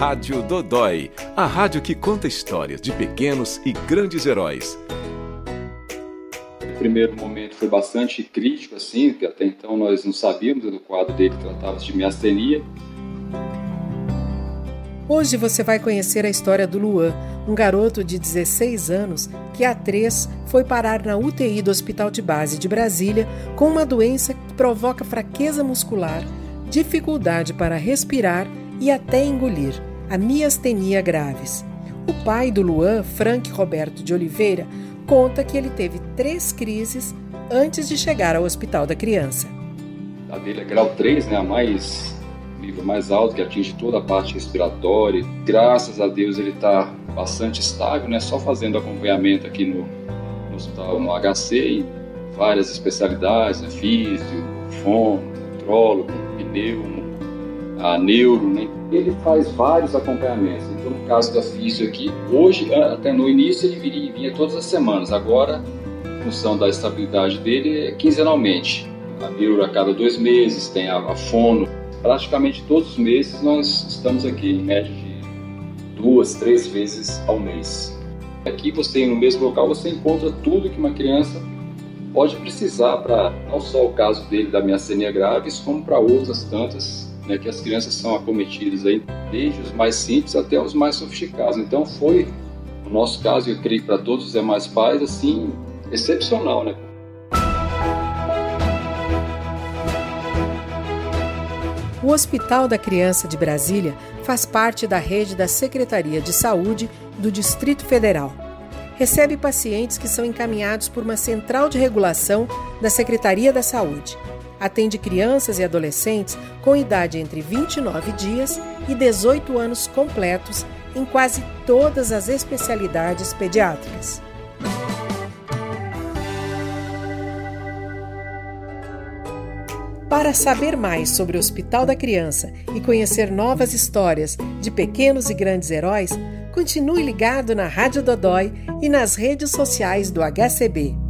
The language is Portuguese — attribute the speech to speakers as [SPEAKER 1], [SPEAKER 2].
[SPEAKER 1] Rádio Dodói, a rádio que conta histórias de pequenos e grandes heróis.
[SPEAKER 2] O primeiro momento foi bastante crítico, assim, porque até então nós não sabíamos do quadro dele que tratava de miastenia.
[SPEAKER 3] Hoje você vai conhecer a história do Luan, um garoto de 16 anos que há três foi parar na UTI do Hospital de Base de Brasília com uma doença que provoca fraqueza muscular, dificuldade para respirar e até engolir, a miastenia graves. O pai do Luan, Frank Roberto de Oliveira, conta que ele teve três crises antes de chegar ao Hospital da Criança.
[SPEAKER 2] A dele é grau 3, né, a mais nível mais alto, que atinge toda a parte respiratória. Graças a Deus ele está bastante estável, né? Só fazendo acompanhamento aqui no, no hospital, no HC, e várias especialidades, né? físio, fono, nutrólogo, pneumo, a neuro, né? Ele faz vários acompanhamentos. Então, no caso da físio aqui, hoje, até no início ele vinha, vinha todas as semanas. Agora, em função da estabilidade dele, é quinzenalmente. A neuro a cada dois meses, tem a, a fono. Praticamente todos os meses nós estamos aqui, em média de duas, três vezes ao mês. Aqui você, no mesmo local, você encontra tudo que uma criança pode precisar para não só o caso dele da miastenia graves, como para outras tantas né, que as crianças são acometidas aí, desde os mais simples até os mais sofisticados. Então foi o nosso caso, eu creio para todos os demais pais, assim, excepcional, né?
[SPEAKER 3] O Hospital da Criança de Brasília faz parte da rede da Secretaria de Saúde do Distrito Federal. Recebe pacientes que são encaminhados por uma central de regulação da Secretaria da Saúde atende crianças e adolescentes com idade entre 29 dias e 18 anos completos em quase todas as especialidades pediátricas. Para saber mais sobre o Hospital da Criança e conhecer novas histórias de pequenos e grandes heróis, continue ligado na Rádio Dodói e nas redes sociais do HCB.